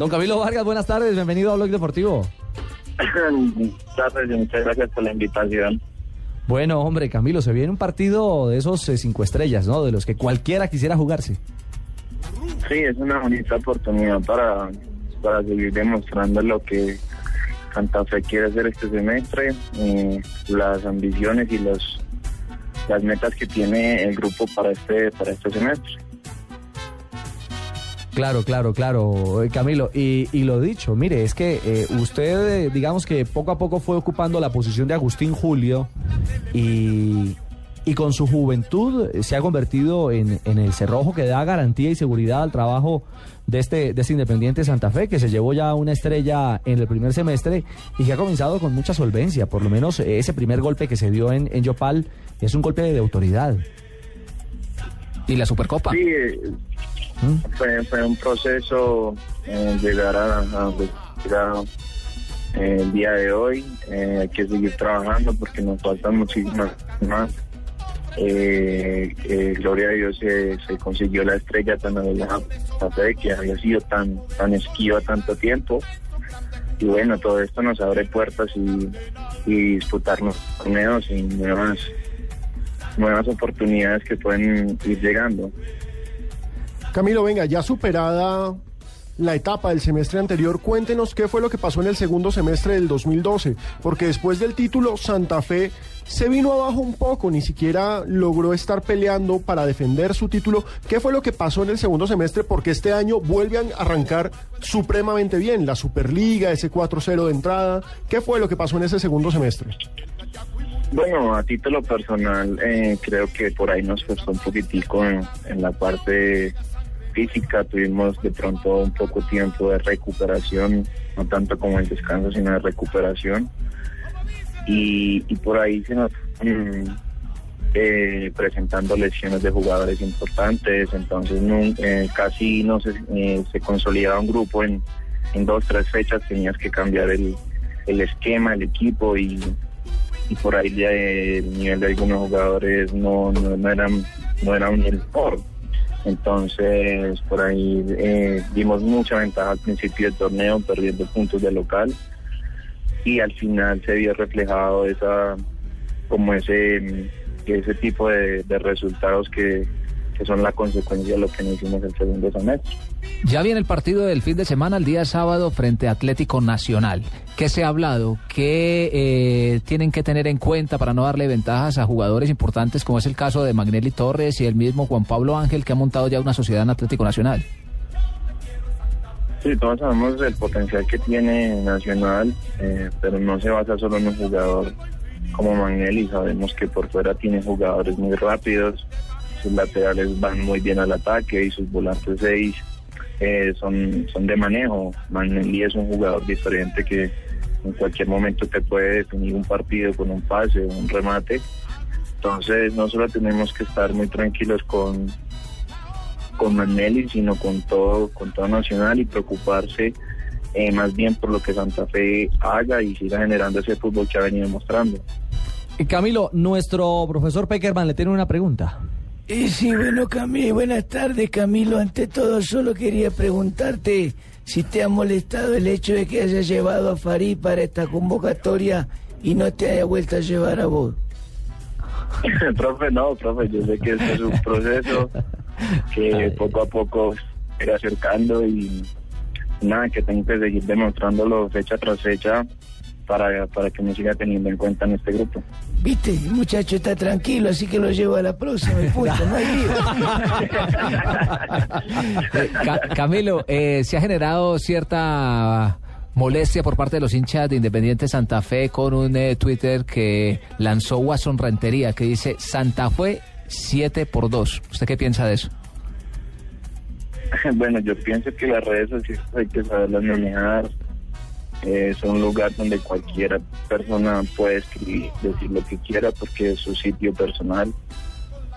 Don Camilo Vargas, buenas tardes. Bienvenido a Blog Deportivo. Gracias, muchas gracias por la invitación. Bueno, hombre, Camilo, se viene un partido de esos eh, cinco estrellas, ¿no? De los que cualquiera quisiera jugarse. Sí, es una bonita oportunidad para, para seguir demostrando lo que Santa Fe quiere hacer este semestre, eh, las ambiciones y los las metas que tiene el grupo para este para este semestre. Claro, claro, claro, eh, Camilo. Y, y lo dicho, mire, es que eh, usted, eh, digamos que poco a poco fue ocupando la posición de Agustín Julio y, y con su juventud se ha convertido en, en el cerrojo que da garantía y seguridad al trabajo de este, de este Independiente Santa Fe, que se llevó ya una estrella en el primer semestre y que ha comenzado con mucha solvencia. Por lo menos ese primer golpe que se dio en, en Yopal es un golpe de autoridad. ¿Y la Supercopa? Sí, eh, fue, un proceso eh, llegar a, a llegar, eh, el día de hoy. Eh, hay que seguir trabajando porque nos faltan muchísimas más. Gloria a Dios se, se consiguió la estrella tan anhelada que había sido tan tan esquiva tanto tiempo y bueno todo esto nos abre puertas y, y disputarnos torneos y nuevas nuevas oportunidades que pueden ir llegando Camilo, venga, ya superada la etapa del semestre anterior, cuéntenos qué fue lo que pasó en el segundo semestre del 2012, porque después del título Santa Fe se vino abajo un poco, ni siquiera logró estar peleando para defender su título. ¿Qué fue lo que pasó en el segundo semestre? Porque este año vuelve a arrancar supremamente bien, la Superliga, ese 4-0 de entrada. ¿Qué fue lo que pasó en ese segundo semestre? Bueno, a título personal, eh, creo que por ahí nos costó un poquitico en la parte física, tuvimos de pronto un poco tiempo de recuperación, no tanto como el descanso, sino de recuperación. Y, por ahí se nos eh, presentando lesiones de jugadores importantes, entonces eh, casi no se, eh, se consolidaba un grupo en, en dos, tres fechas, tenías que cambiar el, el esquema, el equipo y, por ahí ya, el nivel de algunos jugadores no, no, no eran no era un mejor. Entonces, por ahí eh, dimos mucha ventaja al principio del torneo, perdiendo puntos de local. Y al final se vio reflejado esa como ese ese tipo de, de resultados que, que son la consecuencia de lo que no hicimos el segundo semestre. Ya viene el partido del fin de semana, el día sábado, frente a Atlético Nacional. ¿Qué se ha hablado? ¿Qué eh, tienen que tener en cuenta para no darle ventajas a jugadores importantes, como es el caso de Magnelli Torres y el mismo Juan Pablo Ángel, que ha montado ya una sociedad en Atlético Nacional? Sí, todos sabemos el potencial que tiene Nacional, eh, pero no se basa solo en un jugador como Magnelli. Sabemos que por fuera tiene jugadores muy rápidos, sus laterales van muy bien al ataque y sus volantes seis eh, son, son de manejo. Magnelli es un jugador diferente que en cualquier momento te puede definir un partido con un pase, un remate. Entonces no solo tenemos que estar muy tranquilos con, con sino con todo, con todo Nacional y preocuparse eh, más bien por lo que Santa Fe haga y siga generando ese fútbol que ha venido mostrando. Eh, Camilo, nuestro profesor Peckerman le tiene una pregunta. Eh, sí, bueno, Camilo, buenas tardes, Camilo. Ante todo, solo quería preguntarte si te ha molestado el hecho de que hayas llevado a Farid para esta convocatoria y no te haya vuelto a llevar a vos. profe, no, profe, yo sé que este es un proceso que poco a poco se irá acercando y nada, que tengo que seguir demostrándolo fecha tras fecha para, para que me siga teniendo en cuenta en este grupo. Viste, el muchacho está tranquilo, así que lo llevo a la próxima y no hay lío. Eh, Ca- Camilo, eh, se ha generado cierta molestia por parte de los hinchas de Independiente Santa Fe con un eh, Twitter que lanzó Watson Rentería que dice Santa Fe 7 por 2. ¿Usted qué piensa de eso? Bueno, yo pienso que las redes sociales hay que saberlas manejar. Eh, es un lugar donde cualquier persona puede escribir, decir lo que quiera porque es su sitio personal.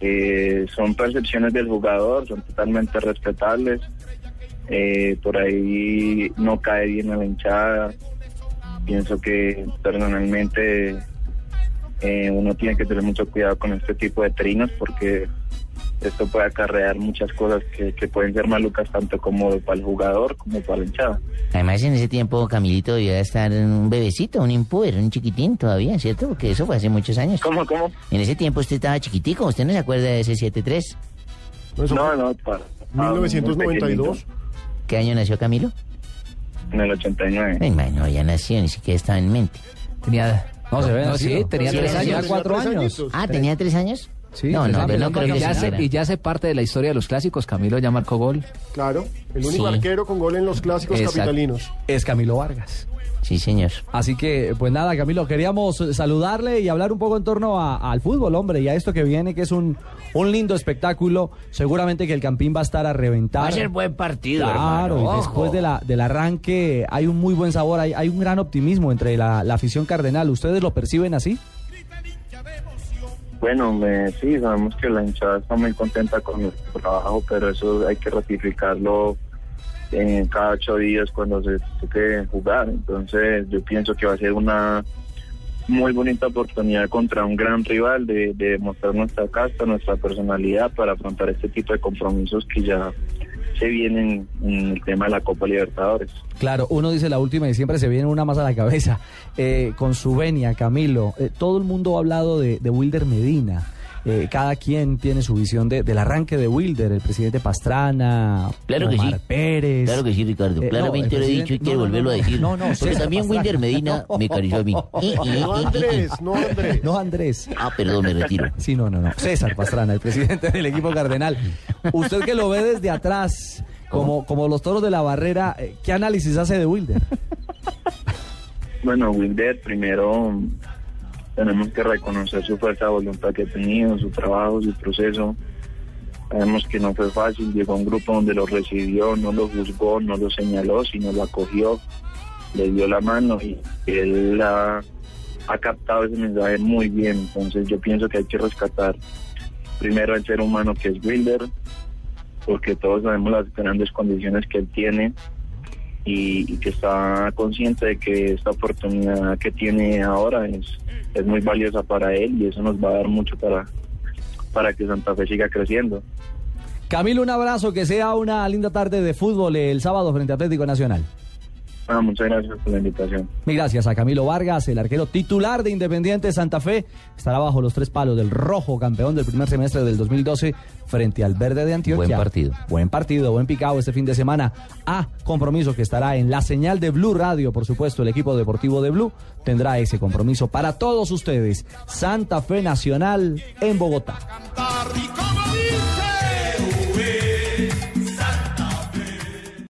Eh, son percepciones del jugador, son totalmente respetables. Eh, por ahí no cae bien a la hinchada. Pienso que personalmente uno tiene que tener mucho cuidado con este tipo de trinos porque esto puede acarrear muchas cosas que, que pueden ser malucas tanto como para el jugador como para la hinchada. Además, en ese tiempo Camilito debía estar un bebecito, un impuber, un chiquitín todavía, ¿cierto? Porque eso fue hace muchos años. ¿Cómo, cómo? En ese tiempo usted estaba chiquitico, ¿usted no se acuerda de ese 7-3? No, no, para. 1992. ¿Qué año nació Camilo? En el 89. Ay, no, ya nació, ni siquiera estaba en mente. Tenía... No, se ve No, sí, tenía Sí, tres tenía años. cuatro años. Ah, ¿tenía tres años? Sí, no, no, no creo y, que ya sí se, fuera. y ya hace parte de la historia de los clásicos. Camilo ya marcó gol. Claro, el único Sí. arquero con gol en los clásicos Exacto. capitalinos. Es Camilo Vargas. Sí, señor. Así que, pues nada, Camilo, queríamos saludarle y hablar un poco en torno a- al fútbol, hombre, y a esto que viene, que es un, un lindo espectáculo. Seguramente que el Campín va a estar a reventar. Va a ser buen partido, Claro, hermano, y después de la, del arranque hay un muy buen sabor, hay, hay un gran optimismo entre la, la afición cardenal. ¿Ustedes lo perciben así? Bueno, me- sí, sabemos que la hinchada está muy contenta con nuestro trabajo, pero eso hay que ratificarlo en cada ocho días cuando se toque jugar. Entonces, yo pienso que va a ser una muy bonita oportunidad contra un gran rival de, de mostrar nuestra casta, nuestra personalidad para afrontar este tipo de compromisos que ya se vienen en el tema de la Copa Libertadores. Claro, uno dice la última y siempre se viene una más a la cabeza. Eh, con su venia, Camilo, eh, todo el mundo ha hablado de, de Wilder Medina. Eh, cada quien tiene su visión de- del arranque de Wilder, el presidente Pastrana, Claro que sí. Pérez. Claro que sí, Ricardo. Eh, Claramente no, lo he dicho y quiero no, volverlo a decir. No, no, Porque César también Pastrana. Wilder Medina me acarició a mí. Eh, eh, No, eh, eh, Andrés, eh. no, Andrés. No, Andrés. Ah, perdón, me retiro. Sí, no, no, no. César Pastrana, el presidente del equipo cardenal. Usted que lo ve desde atrás, como, como los toros de la barrera, eh, ¿qué análisis hace de Wilder? Bueno, Wilder, primero tenemos que reconocer su fuerza de voluntad que ha tenido, su trabajo, su proceso. Sabemos que no fue fácil, llegó a un grupo donde lo recibió, no lo juzgó, no lo señaló, sino lo acogió, le dio la mano y él ha, ha captado ese mensaje muy bien. Entonces yo pienso que hay que rescatar primero el ser humano que es Wilder, porque todos sabemos las grandes condiciones que él tiene y, que está consciente de que esta oportunidad que tiene ahora es, es muy valiosa para él y eso nos va a dar mucho para, para que Santa Fe siga creciendo. Camilo, un abrazo, que sea una linda tarde de fútbol el sábado frente a Atlético Nacional. Ah, muchas gracias por la invitación. Mil gracias a Camilo Vargas, el arquero titular de Independiente Santa Fe. Estará bajo los tres palos del rojo campeón del primer semestre del 2012 frente al verde de Antioquia. Buen partido. Buen partido, buen picado este fin de semana. A compromiso que estará en la señal de Blue Radio, por supuesto, el equipo deportivo de Blue tendrá ese compromiso para todos ustedes. Santa Fe Nacional en Bogotá.